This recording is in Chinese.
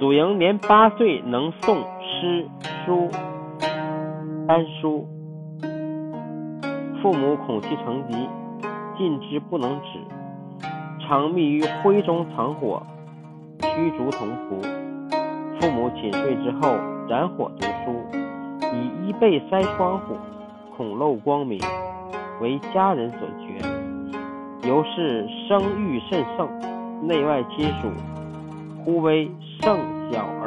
祖莹年八岁能诵诗书三书，父母恐其成疾，禁之不能止，常密于灰中藏火，驱逐同仆。父母寝睡之后，燃火读书，以衣被塞窗户，恐漏光明，为家人所觉。由是声誉甚盛，内外亲属呼为圣小。